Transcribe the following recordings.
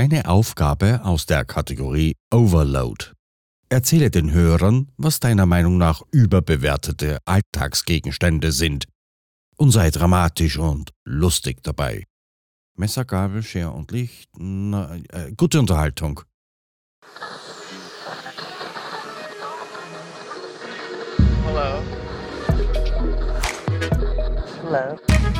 Eine Aufgabe aus der Kategorie Overload. Erzähle den Hörern, was deiner Meinung nach überbewertete Alltagsgegenstände sind und sei dramatisch und lustig dabei. Messer, Gabel, Schere und Licht. Na, äh, gute Unterhaltung. Hello. Hello.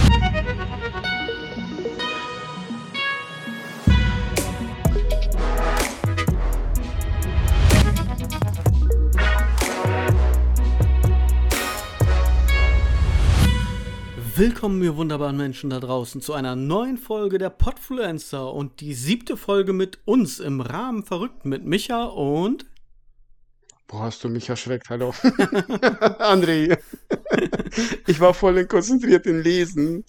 Willkommen, ihr wunderbaren Menschen da draußen, zu einer neuen Folge der Podfluencer und die siebte Folge mit uns im Rahmen verrückt mit Micha und. Boah, hast du mich erschreckt, hallo. André, ich war voll konzentriert im Lesen.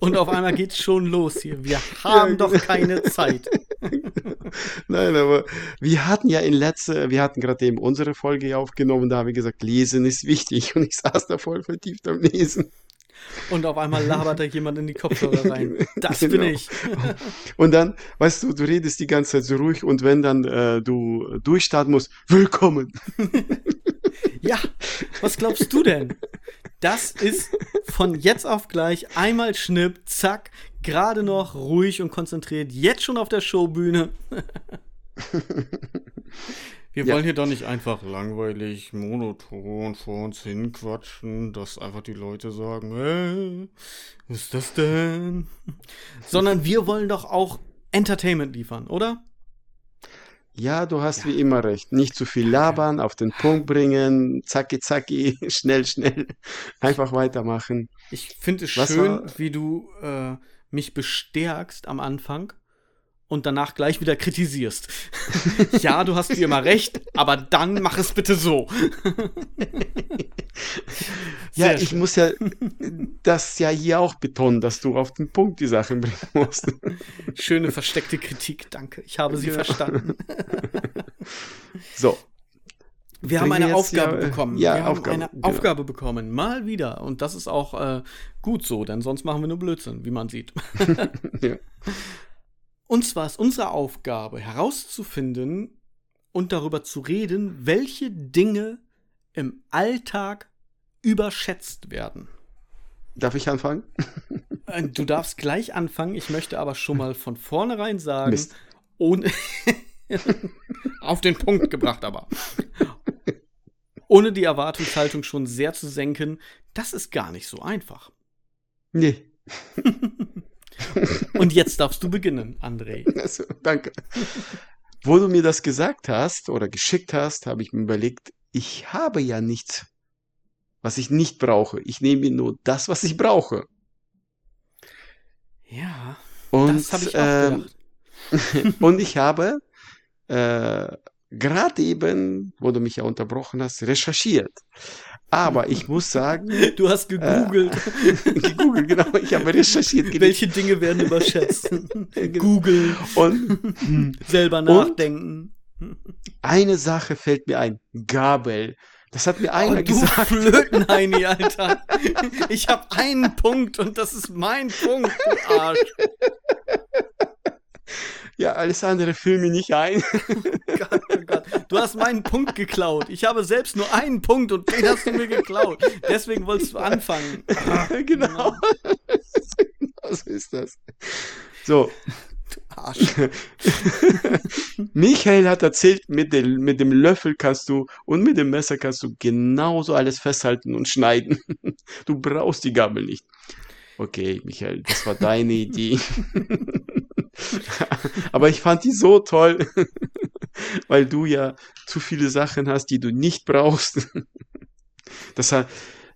Und auf einmal geht's schon los hier. Wir haben doch keine Zeit. Nein, aber wir hatten ja in letzter, wir hatten gerade eben unsere Folge aufgenommen, da haben wir gesagt, Lesen ist wichtig und ich saß da voll vertieft am Lesen. Und auf einmal labert da jemand in die Kopfhörer rein. Das Genau. bin ich. Und dann, weißt du, du redest die ganze Zeit so ruhig und wenn dann äh, du durchstarten musst, willkommen. Ja, was glaubst du denn? Das ist von jetzt auf gleich einmal Schnipp, zack, gerade noch ruhig und konzentriert, jetzt schon auf der Showbühne. Wir Ja. wollen hier doch nicht einfach langweilig, monoton vor uns hinquatschen, dass einfach die Leute sagen, äh, was ist das denn? Sondern wir wollen doch auch Entertainment liefern, oder? Ja, du hast wie immer recht. Nicht zu viel labern, auf den Punkt bringen, zacki zacki, schnell, schnell, einfach weitermachen. Ich finde es Was schön, war- wie du äh, mich bestärkst am Anfang und danach gleich wieder kritisierst. ja, du hast wie immer recht, aber dann mach es bitte so. Ja, ich muss ja das ja hier auch betonen, dass du auf den Punkt die Sachen bringen musst. Schöne versteckte Kritik, danke. Ich habe sie Ja. verstanden. So, Wir haben eine Aufgabe ja, äh, bekommen. ja, wir haben Aufgabe, eine genau. Aufgabe bekommen. Mal wieder. Und das ist auch äh, gut so, denn sonst machen wir nur Blödsinn, wie man sieht. ja. Und zwar ist unsere Aufgabe herauszufinden und darüber zu reden, welche Dinge im Alltag überschätzt werden. Darf ich anfangen? Äh, Du darfst gleich anfangen. Ich möchte aber schon mal von vornherein sagen, Mist. ohne auf den Punkt gebracht, aber ohne die Erwartungshaltung schon sehr zu senken, das ist gar nicht so einfach. Nee. Und jetzt darfst du beginnen, André. Also, danke. Wo du mir das gesagt hast oder geschickt hast, habe ich mir überlegt, ich habe ja nichts, was ich nicht brauche. Ich nehme mir nur das, was ich brauche. Ja, Und, das habe ich auch ähm, und ich habe äh, gerade eben, wo du mich ja unterbrochen hast, recherchiert. Aber ich muss sagen, Du hast gegoogelt. gegoogelt, genau, ich habe recherchiert. Welche Dinge werden überschätzt? Googeln, Und selber nachdenken. eine Sache fällt mir ein. Gabel. Das hat mir einer Oh, du gesagt. Flötenheini, Alter. Ich habe einen Punkt und das ist mein Punkt, du Arsch. Ja, alles andere fiel mir nicht ein. Gott, oh. Du hast meinen Punkt geklaut. Ich habe selbst nur einen Punkt und den hast du mir geklaut. Deswegen wolltest du anfangen. genau. so ist das. So, Arsch. Michael hat erzählt, mit dem, mit dem Löffel kannst du und mit dem Messer kannst du genauso alles festhalten und schneiden. Du brauchst die Gabel nicht. Okay, Michael, das war deine Idee. Aber ich fand die so toll, weil du ja zu viele Sachen hast, die du nicht brauchst. Das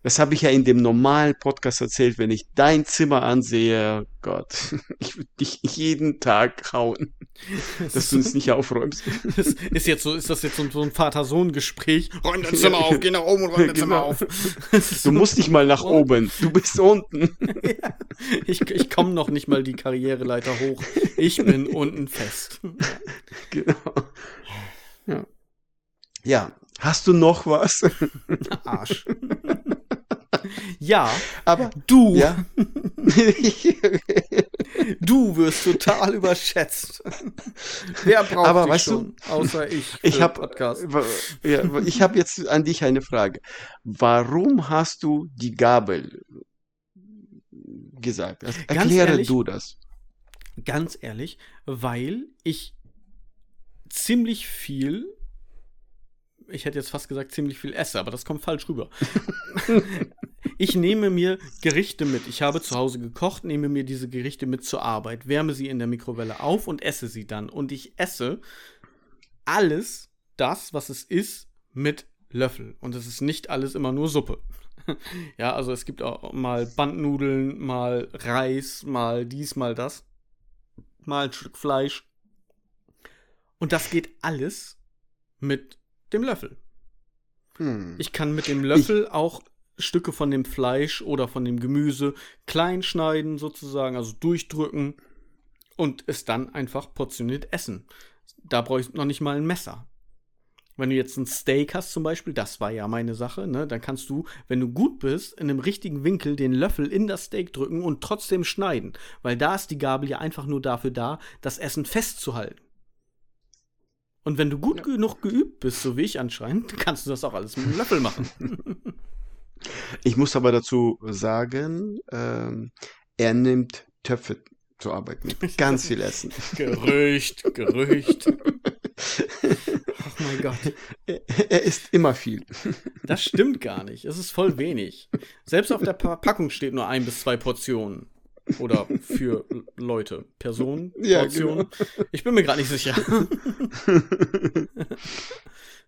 Das habe ich ja in dem normalen Podcast erzählt. Wenn ich dein Zimmer ansehe, Gott, ich würde dich jeden Tag hauen, dass du es nicht aufräumst. Das ist jetzt so, ist das jetzt so, ein Vater-Sohn-Gespräch? Räum dein Zimmer auf, geh nach oben und räum dein Zimmer Genau. auf. Das ist Du musst nicht mal nach oben. Du bist unten. ja, ich ich komme noch nicht mal die Karriereleiter hoch. Ich bin unten fest. Genau. Ja. Ja. Hast du noch was? Arsch. Ja, Aber, du, ja. du wirst total überschätzt. Wer braucht Aber dich weißt du, schon, außer ich, Ich habe ja, ich hab jetzt an dich eine Frage. Warum hast du die Gabel gesagt? Also, Erkläre ehrlich, du das. Ganz ehrlich, weil ich ziemlich viel, ich hätte jetzt fast gesagt ziemlich viel esse, aber das kommt falsch rüber. ich nehme mir Gerichte mit. Ich habe zu Hause gekocht, nehme mir diese Gerichte mit zur Arbeit, wärme sie in der Mikrowelle auf und esse sie dann. Und ich esse alles das, was es ist, mit Löffel. Und es ist nicht alles immer nur Suppe. ja, also es gibt auch mal Bandnudeln, mal Reis, mal dies, mal das. Mal ein Stück Fleisch. Und das geht alles mit dem Löffel. Hm. Ich kann mit dem Löffel auch Stücke von dem Fleisch oder von dem Gemüse klein schneiden, sozusagen, also durchdrücken und es dann einfach portioniert essen. Da brauche ich noch nicht mal ein Messer. Wenn du jetzt ein Steak hast zum Beispiel, das war ja meine Sache, ne, dann kannst du, wenn du gut bist, in einem richtigen Winkel den Löffel in das Steak drücken und trotzdem schneiden. Weil da ist die Gabel ja einfach nur dafür da, das Essen festzuhalten. Und wenn du gut genug geübt bist, so wie ich anscheinend, kannst du das auch alles mit dem Löffel machen. Ich muss aber dazu sagen, ähm, er nimmt Töpfe zur Arbeit mit. Ganz viel Essen. Gerücht, Gerücht. Oh mein Gott. Er, er isst immer viel. Das stimmt gar nicht. Es ist voll wenig. Selbst auf der Pa- Packung steht nur ein bis zwei Portionen. Oder für Leute. Personen, Ja, Portionen. Ich bin mir gerade nicht sicher.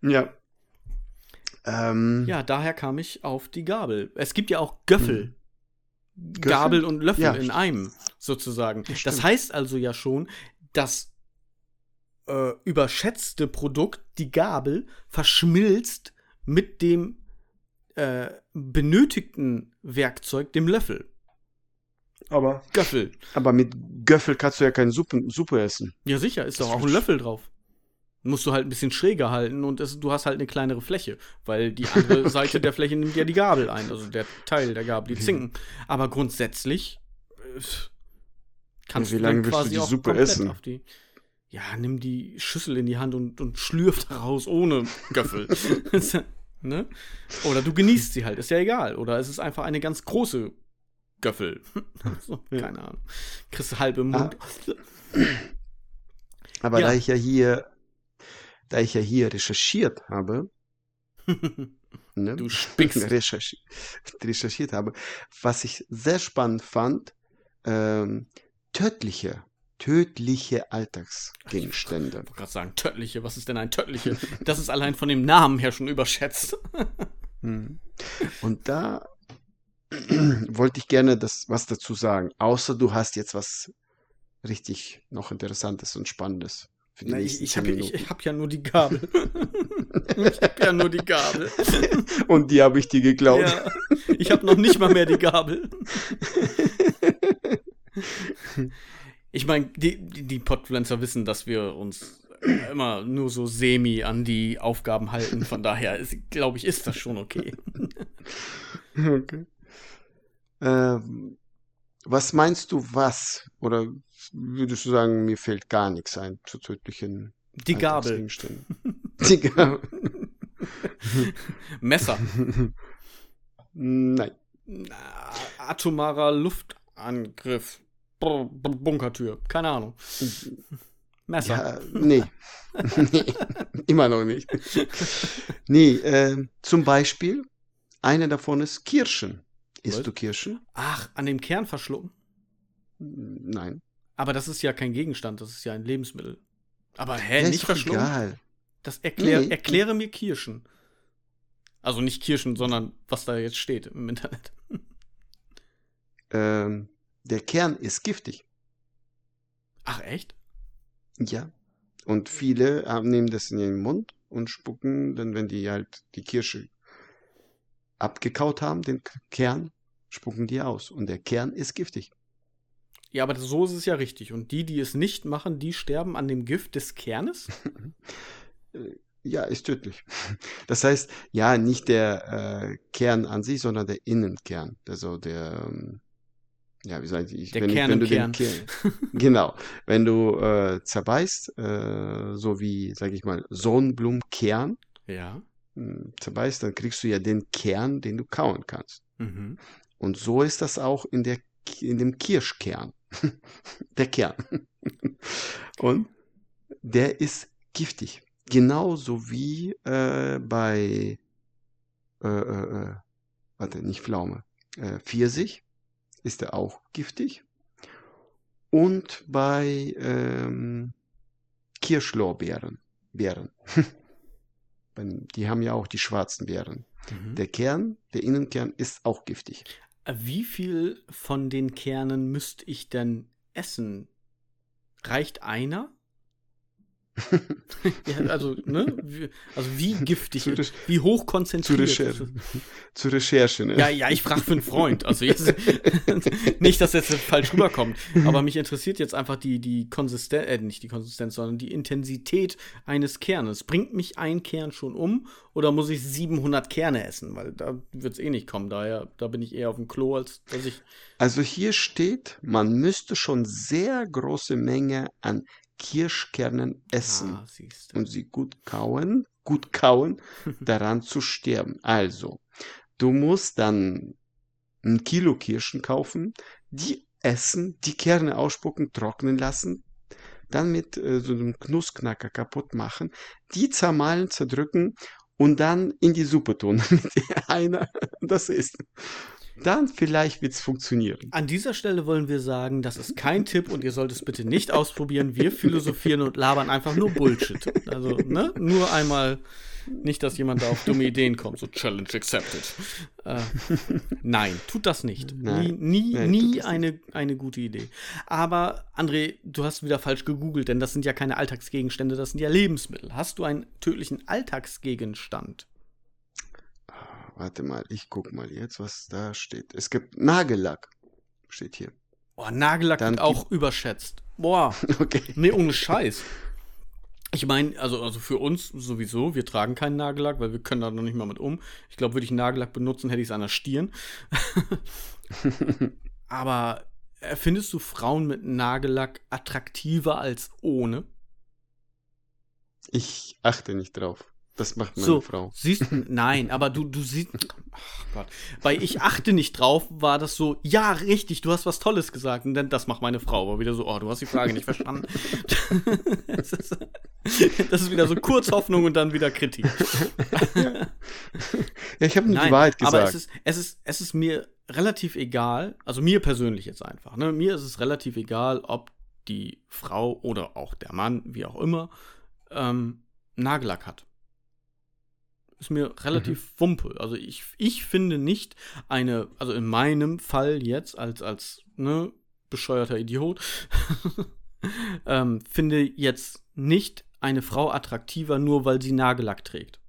Ja. Ähm, Ja, daher kam ich auf die Gabel. Es gibt ja auch Göffel. Gabel und Löffel Ja, in einem, sozusagen. Das stimmt. heißt also ja schon, dass äh, überschätzte Produkt, die Gabel, verschmilzt mit dem äh, benötigten Werkzeug, dem Löffel. Aber, Göffel. aber mit Göffel kannst du ja keine Suppe, Suppe essen. Ja, sicher, ist Das doch auch ein Löffel drauf. Musst du halt ein bisschen schräger halten und es, du hast halt eine kleinere Fläche, weil die andere Seite der Fläche nimmt ja die Gabel ein, also der Teil der Gabel, die Zinken. Aber grundsätzlich äh, kannst wie du lange willst du die Suppe essen? die. Ja, nimm die Schüssel in die Hand und, und schlürf daraus ohne Göffel. ne? Oder du genießt sie halt, ist ja egal. Oder es ist einfach eine ganz große Göffel. so, keine Ahnung. Kriegst du halb im Mund. Aber Ja. da ich ja hier, da ich ja hier recherchiert habe, ne, Du spickst. recherchi recherchiert habe, was ich sehr spannend fand, ähm, tödliche, tödliche Alltagsgegenstände. Ich wollte gerade sagen, tödliche. Was ist denn ein tödliche? Das ist allein von dem Namen her schon überschätzt. Hm. Und da wollte ich gerne das, was dazu sagen, außer du hast jetzt was richtig noch Interessantes und Spannendes für die Na, ich ich habe hab ja nur die Gabel. ich habe ja nur die Gabel. Und die habe ich dir geklaut. Ja, ich habe noch nicht mal mehr die Gabel. Ich meine, die, die, die Podpflanzer wissen, dass wir uns immer nur so semi an die Aufgaben halten. Von daher, glaube ich, ist das schon okay. Okay. Ähm, was meinst du, was? Oder würdest du sagen, mir fällt gar nichts ein zu tödlichen Die Gabel. Die Gabel. Messer. Nein. Atomarer Luftangriff. Brr, brr, Bunkertür. Keine Ahnung. Messer. Ja, nee. nee. Immer noch nicht. Nee, ähm, zum Beispiel, eine davon ist Kirschen. Isst du Kirschen? Ach, an dem Kern verschlucken? Nein. Aber das ist ja kein Gegenstand, das ist ja ein Lebensmittel. Aber hä, Ja, nicht verschlucken? egal. Das erklär, Nee. erkläre mir Kirschen. Also nicht Kirschen, sondern was da jetzt steht im Internet. Ähm, der Kern ist giftig. Ach, echt? Ja. Und viele haben, nehmen das in den Mund und spucken dann, wenn die halt die Kirsche abgekaut haben, den Kern, spucken die aus. Und der Kern ist giftig. Ja, aber so ist es ja richtig. Und die, die es nicht machen, die sterben an dem Gift des Kernes? Ja, ist tödlich. Das heißt, ja, nicht der äh, Kern an sich, sondern der Innenkern. Also der, ähm, ja, wie sage ich, Der wenn, Kern wenn im du Kern. den Kern, genau, wenn du äh, zerbeißt, äh, so wie, sage ich mal, Sonnenblumenkern Ja. Mh, zerbeißt, dann kriegst du ja den Kern, den du kauen kannst. Mhm. Und so ist das auch in der, in dem Kirschkern. der Kern. Und der ist giftig. Genauso wie äh, bei, äh, äh, äh, warte, nicht Pflaume, äh, Pfirsich ist er auch giftig. Und bei ähm, Kirschlorbeeren, Beeren. Die haben ja auch die schwarzen Beeren. Mhm. Der Kern, der Innenkern ist auch giftig. Wie viel von den Kernen müsste ich denn essen? Reicht einer? ja, also, ne? Wie, also wie giftig, Zu wie hoch konzentriert. Recherche. Zur Recherche, ne? Ja, ja, ich frage für einen Freund. Also jetzt, nicht, dass das jetzt falsch rüberkommt, aber mich interessiert jetzt einfach die, die Konsistenz, äh, nicht die Konsistenz, sondern die Intensität eines Kernes. Bringt mich ein Kern schon um oder muss ich 700 Kerne essen? Weil da wird es eh nicht kommen. Daher, da bin ich eher auf dem Klo, als dass ich. Also hier steht, man müsste schon sehr große Menge an Kirschkernen essen Ah, und sie gut kauen, gut kauen, daran zu sterben. Also, du musst dann ein Kilo Kirschen kaufen, die essen, die Kerne ausspucken, trocknen lassen, dann mit äh, so einem Knussknacker kaputt machen, die zermahlen, zerdrücken und dann in die Suppe tun, damit einer das isst. Dann vielleicht wird es funktionieren. An dieser Stelle wollen wir sagen, das ist kein Tipp und ihr sollt es bitte nicht ausprobieren. Wir philosophieren und labern einfach nur Bullshit. Also, ne? Nur einmal nicht, dass jemand da auf dumme Ideen kommt. So Challenge accepted. Äh, nein, tut das nicht. Nein. Nie, nie, Nein, nie eine, eine gute Idee. Aber, André, du hast wieder falsch gegoogelt, denn das sind ja keine Alltagsgegenstände, das sind ja Lebensmittel. Hast du einen tödlichen Alltagsgegenstand? Warte mal, ich guck mal jetzt, was da steht. Es gibt Nagellack, steht hier. Boah, Nagellack Dann wird auch überschätzt. Boah. Okay. Nee, ohne Scheiß. Ich meine, also, also für uns sowieso, wir tragen keinen Nagellack, weil wir können da noch nicht mal mit um. Ich glaube, würde ich Nagellack benutzen, hätte ich es an der Stirn. Aber äh, findest du Frauen mit Nagellack attraktiver als ohne? Ich achte nicht drauf. Das macht meine so, Frau. siehst nein, aber du, du siehst, ach Gott, bei ich achte nicht drauf, war das so, ja, richtig, du hast was Tolles gesagt, und dann, das macht meine Frau, war wieder so, oh, du hast die Frage nicht verstanden. das, ist, das ist wieder so kurz Hoffnung und dann wieder Kritik. Ja, ich habe nur Nein, die Wahrheit gesagt. aber es ist, es, ist, es ist mir relativ egal, also mir persönlich jetzt einfach, ne? mir ist es relativ egal, ob die Frau oder auch der Mann, wie auch immer, ähm, Nagellack hat. Ist mir relativ Mhm. wumpe. Also ich, ich finde nicht eine, also in meinem Fall jetzt als, als ne, bescheuerter Idiot, ähm, finde jetzt nicht eine Frau attraktiver, nur weil sie Nagellack trägt.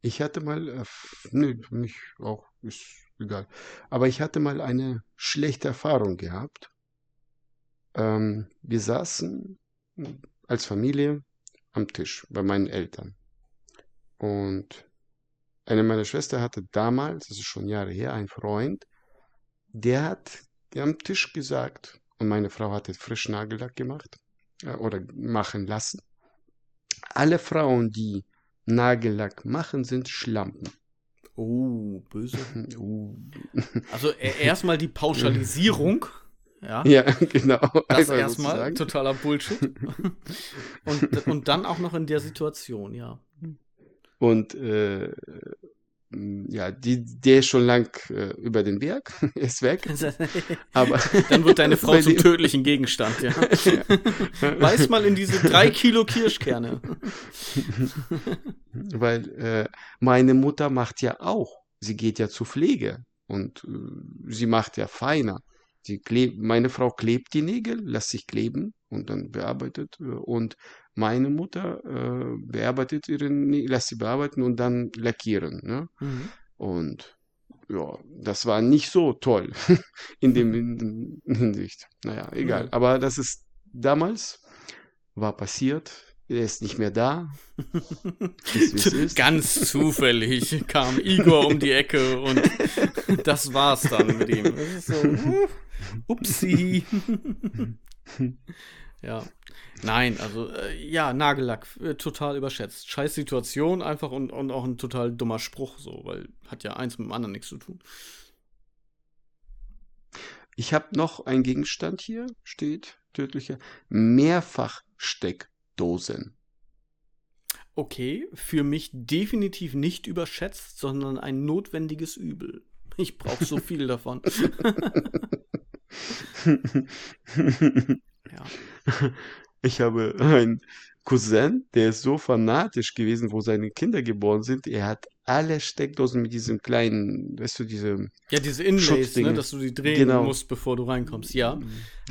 Ich hatte mal, äh, nee, für mich auch, ist egal. Aber ich hatte mal eine schlechte Erfahrung gehabt. Ähm, wir saßen als Familie am Tisch bei meinen Eltern. Und eine meiner Schwester hatte damals, das ist schon Jahre her, einen Freund, der hat am Tisch gesagt, und meine Frau hatte frisch Nagellack gemacht äh, oder machen lassen. Alle Frauen, die Nagellack machen, sind Schlampen. Oh, böse. Uh. Also e- erstmal die Pauschalisierung. Ja. Ja, genau. Das Einfach erstmal totaler Bullshit. und, und dann auch noch in der Situation, ja. Und äh, ja, die, der ist schon lang äh, über den Berg, ist weg. Aber Dann wird deine Frau zum tödlichen Gegenstand, ja. Beiß mal in diese drei Kilo Kirschkerne. weil äh, meine Mutter macht ja auch, sie geht ja zur Pflege und äh, sie macht ja feiner. Sie kleb, meine Frau klebt die Nägel, lässt sich kleben und dann bearbeitet. äh, Und meine Mutter äh, bearbeitet ihre Nägel, lässt sie bearbeiten und dann lackieren. Ne? Mhm. Und ja, das war nicht so toll in dem in dem Hinsicht. Naja, egal. Ja. Aber das ist damals war passiert. Er ist nicht mehr da. Ist. Ganz zufällig kam Igor um die Ecke und das war's dann mit ihm. So, uh, upsi. Ja. Nein, also äh, ja, Nagellack, äh, total überschätzt. Scheiß Situation einfach und, und auch ein total dummer Spruch so, weil hat ja eins mit dem anderen nichts zu tun. Ich habe noch einen Gegenstand hier, steht tödlicher Mehrfachsteckdosen. Okay, für mich definitiv nicht überschätzt, sondern ein notwendiges Übel. Ich brauche so viel davon. ja. Ich habe einen Cousin, der ist so fanatisch gewesen, wo seine Kinder geboren sind. Er hat alle Steckdosen mit diesem kleinen, weißt du, diese Ja, diese Inlays, ne, dass du die drehen Genau. musst, bevor du reinkommst. Ja,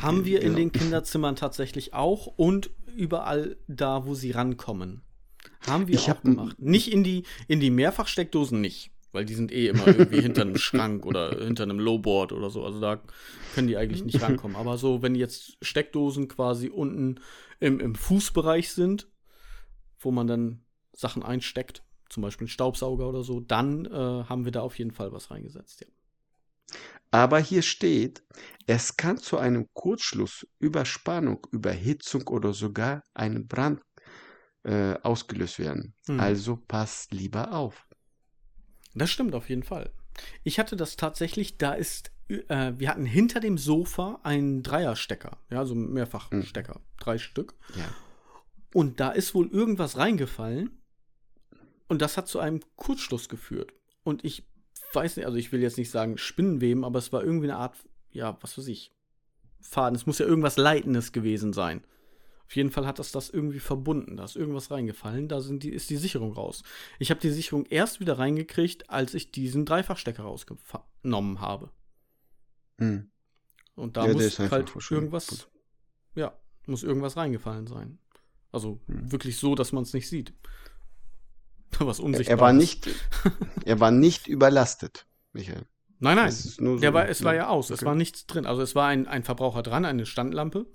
haben wir in Genau. den Kinderzimmern tatsächlich auch und überall da, wo sie rankommen. Haben wir Ich auch hab- gemacht. Nicht in die, in die Mehrfachsteckdosen nicht, weil die sind eh immer irgendwie hinter einem Schrank oder hinter einem Lowboard oder so. Also da können die eigentlich nicht rankommen. Aber so, wenn jetzt Steckdosen quasi unten im, im Fußbereich sind, wo man dann Sachen einsteckt, zum Beispiel einen Staubsauger oder so, dann äh, haben wir da auf jeden Fall was reingesetzt. Ja. Aber hier steht, es kann zu einem Kurzschluss, Überspannung, Überhitzung oder sogar einem Brand äh, ausgelöst werden. Hm. Also pass lieber auf. Das stimmt auf jeden Fall. Ich hatte das tatsächlich, da ist, äh, wir hatten hinter dem Sofa einen Dreierstecker, ja, so einen Mehrfachstecker, drei Stück. Ja. Und da ist wohl irgendwas reingefallen und das hat zu einem Kurzschluss geführt. Und ich weiß nicht, also ich will jetzt nicht sagen Spinnenweben, aber es war irgendwie eine Art, ja, was weiß ich, Faden. Es muss ja irgendwas Leitendes gewesen sein. Auf jeden Fall hat das das irgendwie verbunden. Da ist irgendwas reingefallen. Da sind die, ist die Sicherung raus. Ich habe die Sicherung erst wieder reingekriegt, als ich diesen Dreifachstecker rausgenommen habe. Hm. Und da Ja, muss halt irgendwas, ja, muss irgendwas reingefallen sein. Also Hm. wirklich so, dass man es nicht sieht. Was unsichtbar Er war ist. nicht, er war nicht überlastet, Michael. Nein, nein. Es so- war, es war ja, ja aus. Es okay. war nichts drin. Also es war ein, ein Verbraucher dran, eine Standlampe.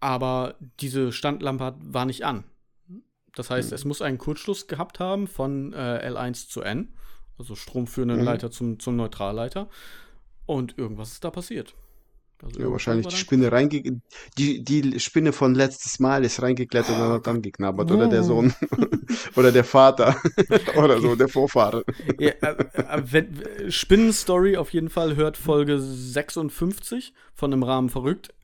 Aber diese Standlampe war nicht an. Das heißt, es muss einen Kurzschluss gehabt haben von äh, L1 zu N. Also stromführenden Mhm. Leiter zum, zum Neutralleiter. Und irgendwas ist da passiert. Also Ja, wahrscheinlich die Spinne reinge... Die, die Spinne von letztes Mal ist reingeklettert und hat dann geknabbert. Oder der Oh. Sohn. oder der Vater. oder so, der Vorfahre. Ja, äh, äh, Spinnenstory auf jeden Fall hört Folge 56 von im Rahmen verrückt.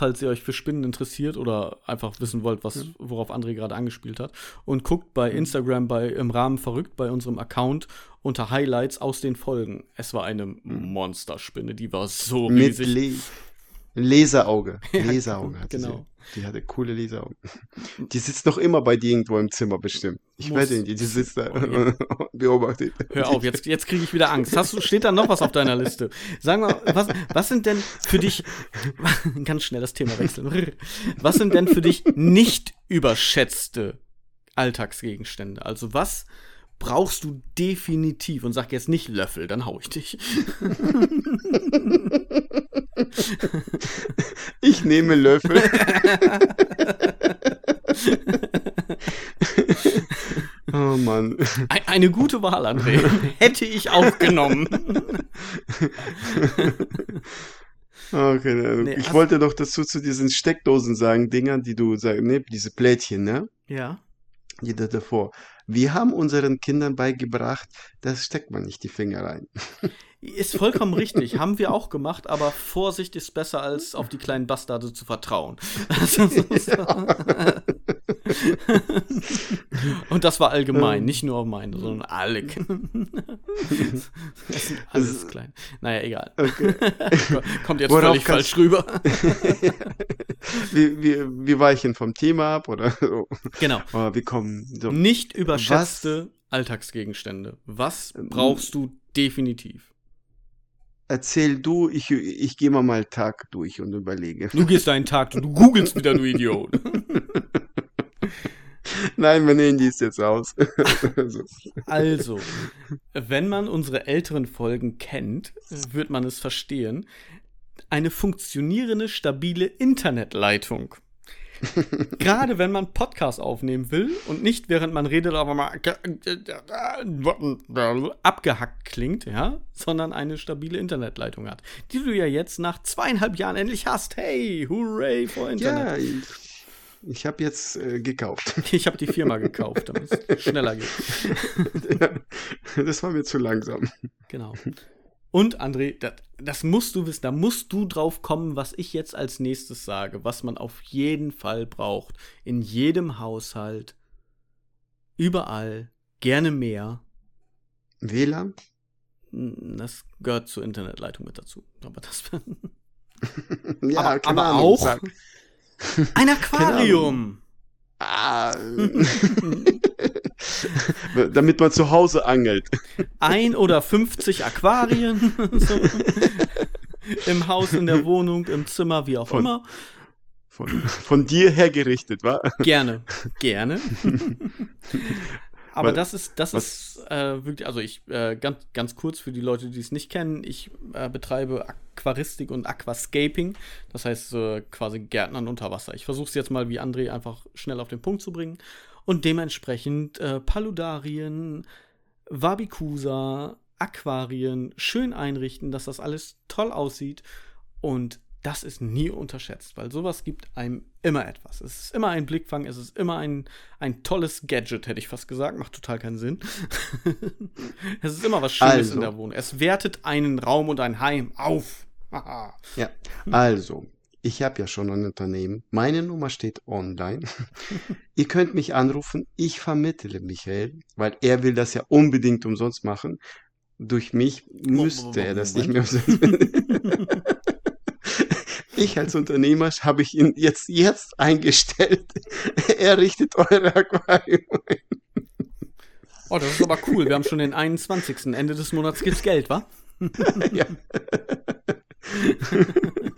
Falls ihr euch für Spinnen interessiert oder einfach wissen wollt, was, worauf André gerade angespielt hat. Und guckt bei Instagram bei im Rahmen verrückt bei unserem Account unter Highlights aus den Folgen. Es war eine Monsterspinne, die war so Mit riesig. Le Laserauge. Laserauge hatte genau. Die hatte coole Laseraugen. Die sitzt noch immer bei dir irgendwo im Zimmer bestimmt. Ich Muss- wette, die, die sitzt da Oh, ja. beobachtet. Hör auf, jetzt, jetzt kriege ich wieder Angst. Hast du, steht da noch was auf deiner Liste? Sag mal, was, was sind denn für dich, ganz schnell das Thema wechseln, was sind denn für dich nicht überschätzte Alltagsgegenstände? Also was brauchst du definitiv und sag jetzt nicht Löffel, dann hau ich dich. Ich nehme Löffel. oh Mann. Ein, eine gute Wahl, André. Hätte ich auch genommen. Ahnung. Nee, ich wollte doch dazu zu diesen Steckdosen sagen, Dingern, die du sagst, ne, diese Plättchen, ne? Ja. Die da davor. Wir haben unseren Kindern beigebracht, da steckt man nicht die Finger rein. Ist vollkommen richtig. Haben wir auch gemacht, aber Vorsicht ist besser, als auf die kleinen Bastarde zu vertrauen. Also. Und das war allgemein, nicht nur auf meine, sondern alle. Das sind alles klein. Naja, egal. Kommt jetzt Worauf völlig falsch rüber. wir, wir, wir weichen vom Thema ab oder so. Genau. Aber wir kommen so. Nicht überschätzte Alltagsgegenstände. Was brauchst du definitiv? Erzähl du, ich, ich gehe mal mal Tag durch und überlege. Du gehst deinen Tag, du googelst wieder, du Idiot. Nein, mein Handy ist jetzt aus. Also, wenn man unsere älteren Folgen kennt, wird man es verstehen. Eine funktionierende, stabile Internetleitung. Gerade wenn man Podcast aufnehmen will und nicht während man redet, aber mal abgehackt klingt, ja, sondern eine stabile Internetleitung hat, die du ja jetzt nach zweieinhalb Jahren endlich hast. Hey, hooray for Internet. ja, ich, ich habe jetzt äh, gekauft. Ich habe die Firma gekauft, damit es schneller geht. das war mir zu langsam. Genau. Und André, das, das musst du wissen, da musst du drauf kommen, was ich jetzt als nächstes sage, was man auf jeden Fall braucht. In jedem Haushalt, überall, gerne mehr. WLAN? Hm, Das gehört zur Internetleitung mit dazu. Aber das Ja, Aber- aber auch- ein Aquarium. Ah. Damit man zu Hause angelt. Ein oder 50 Aquarien. so. Im Haus, in der Wohnung, im Zimmer, wie auch Von- immer. Von, von dir hergerichtet, wa? Gerne, gerne. Aber Weil- das ist, das was- ist äh, wirklich, also ich, äh, ganz, ganz kurz für die Leute, die es nicht kennen, ich äh, betreibe Aquaristik und Aquascaping, das heißt äh, quasi Gärtnern unter Wasser. Ich versuche es jetzt mal wie André einfach schnell auf den Punkt zu bringen. Und dementsprechend äh, Paludarien, Wabikusa, Aquarien schön einrichten, dass das alles toll aussieht. Und das ist nie unterschätzt, weil sowas gibt einem immer etwas. Es ist immer ein Blickfang, es ist immer ein, ein tolles Gadget, hätte ich fast gesagt. Macht total keinen Sinn. es ist immer was Schönes Also. in der Wohnung. Es wertet einen Raum und ein Heim auf. Ja. Also, ich habe ja schon ein Unternehmen. Meine Nummer steht online. Ihr könnt mich anrufen. Ich vermittle Michael, weil er will das ja unbedingt umsonst machen. Durch mich müsste er das nicht mehr umsonst. Ich als Unternehmer habe ich ihn jetzt, jetzt eingestellt. Er richtet eure Aquarium ein. oh, das ist aber cool. Wir haben schon den 21. Ende des Monats gibt's Geld, wa? Ja.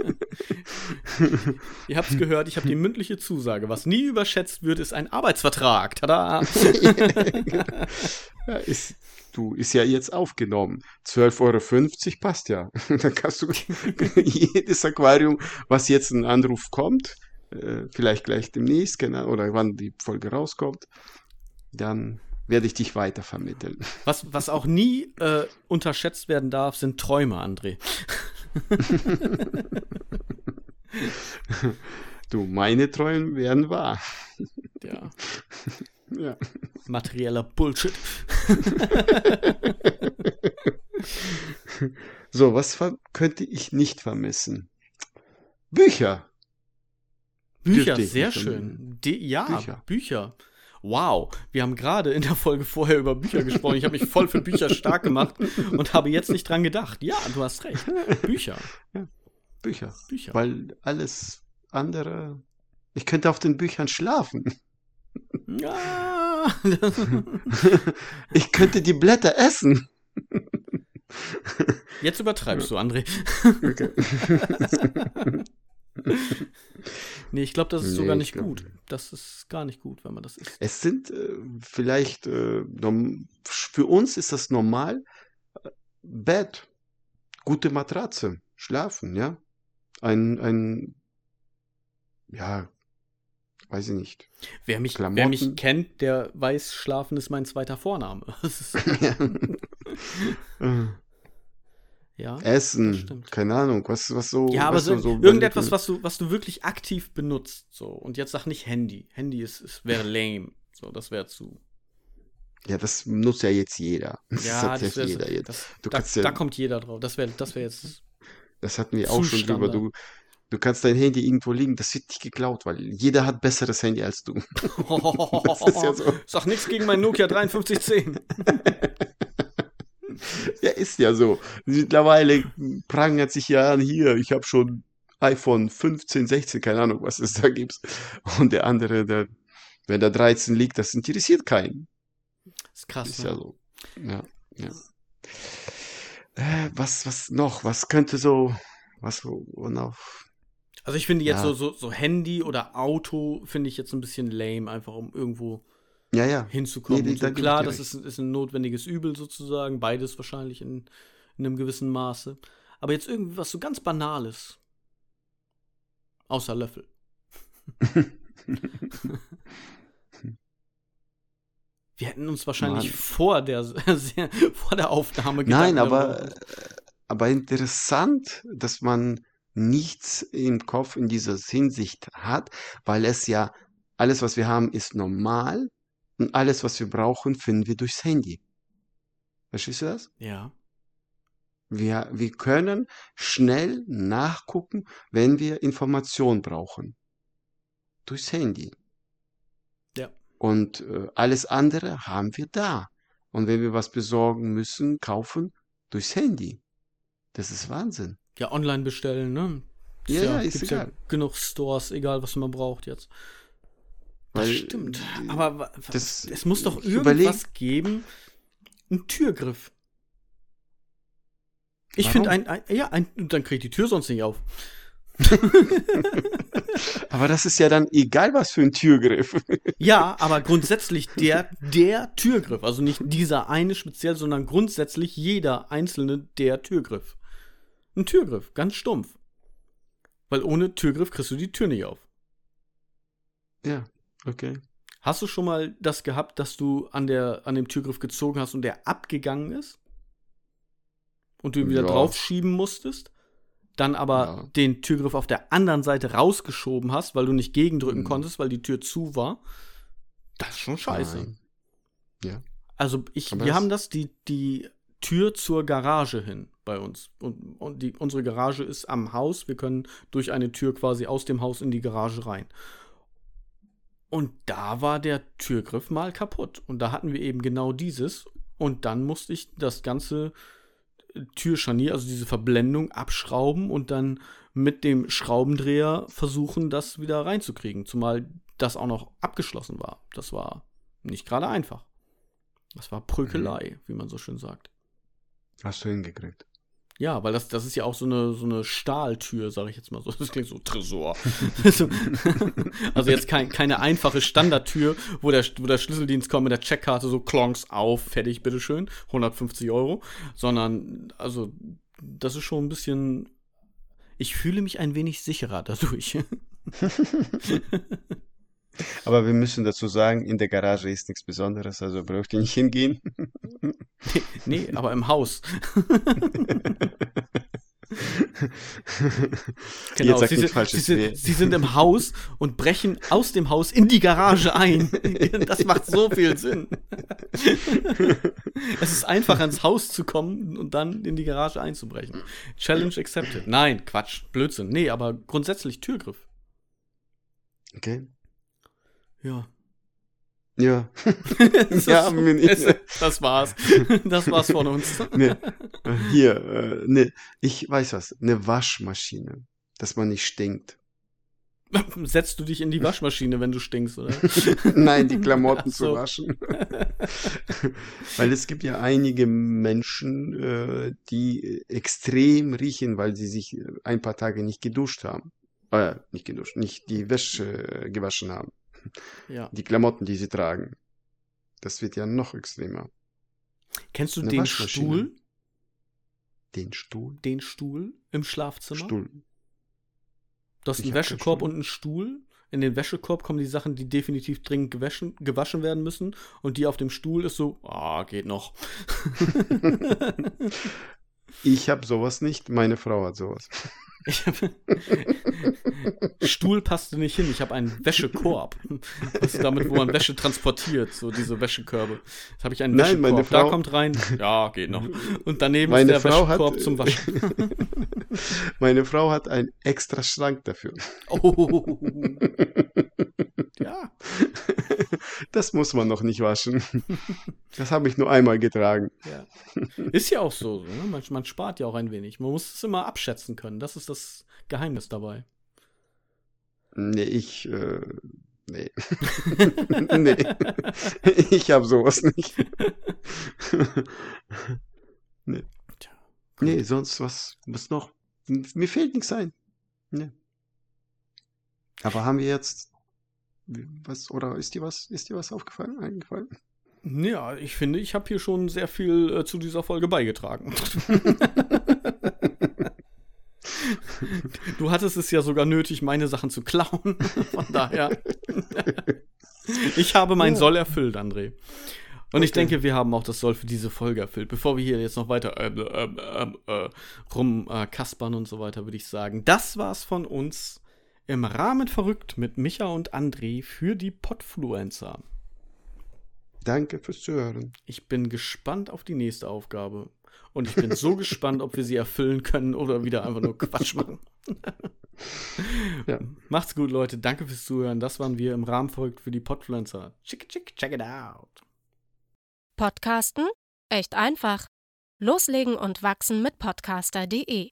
Ihr habt's gehört, ich habe die mündliche Zusage. Was nie überschätzt wird, ist ein Arbeitsvertrag. Tada! Ja, ist, du, ist ja jetzt aufgenommen. 12,50 Euro passt ja. Dann kannst du jedes Aquarium, was jetzt ein Anruf kommt, äh, vielleicht gleich demnächst, genau, oder wann die Folge rauskommt, dann werde ich dich weiter vermitteln. Was, was auch nie äh, unterschätzt werden darf, sind Träume, André. Du, meine Träume werden wahr. Ja, Ja. materieller Bullshit. So, was könnte ich nicht vermissen? Bücher. Bücher, sehr schön. Die, ja, Bücher. Bücher. Wow, wir haben gerade in der Folge vorher über Bücher gesprochen. Ich habe mich voll für Bücher stark gemacht und habe jetzt nicht dran gedacht. Ja, du hast recht. Bücher, Bücher. Bücher. Weil alles andere. Ich könnte auf den Büchern schlafen. Ja. Ich könnte die Blätter essen. Jetzt übertreibst du, André. Okay. Nee, ich glaube, das ist Nee, sogar ich nicht gut. Das ist gar nicht gut, wenn man das isst. Es sind äh, vielleicht, äh, für uns ist das normal. Bett, gute Matratze, schlafen, ja. Ein, ein, ja, weiß ich nicht. Wer mich, wer mich kennt, der weiß, Schlafen ist mein zweiter Vorname. Das ja. das Essen, keine Ahnung, was, was so. Ja, aber so, so irgendetwas, was du, was du wirklich aktiv benutzt. So. Und jetzt sag nicht Handy. Handy ist, ist, wäre lame. So, das wäre zu. Ja, das nutzt ja jetzt jeder. Das Ja, das ja wär, jeder jetzt. das, da, ja- da kommt jeder drauf. Das wäre das wär jetzt. Das hatten wir auch schon drüber. Du, du kannst dein Handy irgendwo liegen, das wird nicht geklaut, weil jeder hat besseres Handy als du. Das ist ja so. Sag nichts gegen mein Nokia 5310. Ja, ist ja so. Mittlerweile prangert sich ja an hier. Ich habe schon iPhone 15, 16, keine Ahnung, was es da gibt. Und der andere, der, wenn da 13 liegt, das interessiert keinen. ist krass. Ist ne? ja so. Ja, ja. Äh, was, was noch? Was könnte so, was, noch? Also ich finde jetzt Ja. so, so, so Handy oder Auto finde ich jetzt ein bisschen lame, einfach um irgendwo Ja, ja. hinzukommen. Nee, und da so. Klar, das ist, ist ein notwendiges Übel sozusagen, beides wahrscheinlich in, in einem gewissen Maße. Aber jetzt irgendwie was so ganz Banales. Außer Löffel. Wir hätten uns wahrscheinlich Mann. vor der, vor der Aufnahme Nein, Gedanken aber, äh, aber interessant, dass man nichts im Kopf in dieser Hinsicht hat, weil es ja alles, was wir haben, ist normal und alles, was wir brauchen, finden wir durchs Handy. Verstehst du das? Ja. Wir, wir können schnell nachgucken, wenn wir Informationen brauchen. Durchs Handy. Und äh, alles andere haben wir da. Und wenn wir was besorgen müssen, kaufen, durchs Handy. Das ist Wahnsinn. Ja, online bestellen, ne? Ja, ja, ist egal. ja genug Stores, egal was man braucht jetzt. Das Weil, stimmt. äh, Aber das- es muss doch irgendwas überleg- geben. Ein Türgriff. Ich finde ein, ein, ja, ein, dann kriegt die Tür sonst nicht auf. Aber das ist ja dann egal, was für ein Türgriff. Ja, aber grundsätzlich der, der Türgriff. Also nicht dieser eine speziell, sondern grundsätzlich jeder einzelne der Türgriff. Ein Türgriff, ganz stumpf. Weil ohne Türgriff kriegst du die Tür nicht auf. ja, okay. Hast du schon mal das gehabt, dass du an, der, an dem Türgriff gezogen hast und der abgegangen ist? Und du ihn wieder Ja. draufschieben musstest? Dann aber Ja. den Türgriff auf der anderen Seite rausgeschoben hast, weil du nicht gegendrücken Mhm. konntest, weil die Tür zu war? Das ist schon scheiße. Nein. Ja. Also ich, Aber wir haben das, die, die Tür zur Garage hin bei uns. Und, und die, unsere Garage ist am Haus. Wir können durch eine Tür quasi aus dem Haus in die Garage rein. Und da war der Türgriff mal kaputt. Und da hatten wir eben genau dieses. Und dann musste ich das ganze Türscharnier, also diese Verblendung, abschrauben und dann mit dem Schraubendreher versuchen, das wieder reinzukriegen. Zumal das auch noch abgeschlossen war. Das war nicht gerade einfach. Das war Prükelei, wie man so schön sagt. Hast du hingekriegt. Ja, weil das, das ist ja auch so eine, so eine Stahltür, sage ich jetzt mal so. Das klingt so Tresor. also, jetzt kein, keine einfache Standardtür, wo der, wo der Schlüsseldienst kommt mit der Checkkarte so klonks auf, fertig, bitteschön, 150 Euro. Sondern, also, das ist schon ein bisschen. Ich fühle mich ein wenig sicherer dadurch. Aber wir müssen dazu sagen, in der Garage ist nichts Besonderes, also braucht ihr nicht hingehen. nee, aber im Haus. Genau, sie, sind, sie, sind, sie sind im Haus und brechen aus dem Haus in die Garage ein. Das macht so viel Sinn. Es ist einfach ins Haus zu kommen und dann in die Garage einzubrechen. Challenge accepted. Nein, Quatsch, Blödsinn. Nee, aber grundsätzlich Türgriff. Okay. Ja. Ja. Das, Ja, mir nicht. das war's. Das war's von uns. Ne, äh, hier, äh, ne, ich weiß was, eine Waschmaschine, dass man nicht stinkt. Setzt du dich in die Waschmaschine, wenn du stinkst, oder? Nein, die Klamotten so. zu waschen. weil es gibt ja einige Menschen, äh, die extrem riechen, weil sie sich äh, ein paar Tage nicht geduscht haben. Äh, nicht geduscht, nicht die Wäsche äh, gewaschen haben. Ja. Die Klamotten, die sie tragen. Das wird ja noch extremer. Kennst du Eine den. Stuhl? Den Stuhl? Den Stuhl im Schlafzimmer? Stuhl. Du hast Ich einen Wäschekorb und einen Stuhl. In den Wäschekorb kommen die Sachen, die definitiv dringend gewaschen, gewaschen werden müssen. Und die auf dem Stuhl ist so, ah, geht noch. Ich habe sowas nicht, meine Frau hat sowas. Stuhl passte nicht hin. Ich habe einen Wäschekorb. Das ist damit, wo man Wäsche transportiert, so diese Wäschekörbe. Jetzt habe ich einen Nein, Wäschekorb. meine da Frau- kommt rein. Ja, geht noch. Und daneben ist der Frau hat- Wäschekorb zum Waschen. Meine Frau hat einen extra Schrank dafür. Oh. Ja. Das muss man noch nicht waschen. Das habe ich nur einmal getragen. Ja. Ist ja auch so. Ne? Man, man spart ja auch ein wenig. Man muss es immer abschätzen können. Das ist das Geheimnis dabei. Nee, ich, äh, nee. nee. Ich habe sowas nicht. nee. Nee, sonst was, was noch? Mir fällt nichts ein. Nee. Aber haben wir jetzt, was, oder ist dir was, ist dir was aufgefallen, eingefallen? Ja, ich finde, ich habe hier schon sehr viel äh, zu dieser Folge beigetragen. du hattest es ja sogar nötig, meine Sachen zu klauen. Von daher. ich habe meinen Ja. Soll erfüllt, André. Und ich Okay. denke, wir haben auch das Soll für diese Folge erfüllt. Bevor wir hier jetzt noch weiter äh, äh, rumkaspern und so weiter, würde ich sagen, das war's von uns im Rahmen verrückt mit Micha und André für die Podfluencer. Danke fürs Zuhören. Ich bin gespannt auf die nächste Aufgabe. Und ich bin so gespannt, ob wir sie erfüllen können oder wieder einfach nur Quatsch machen. Ja. Macht's gut, Leute. Danke fürs Zuhören. Das waren wir im Rahmen verrückt für die Podfluencer. Chick, chick, check it out. Podcasten? Echt einfach. Loslegen und wachsen mit podcaster.de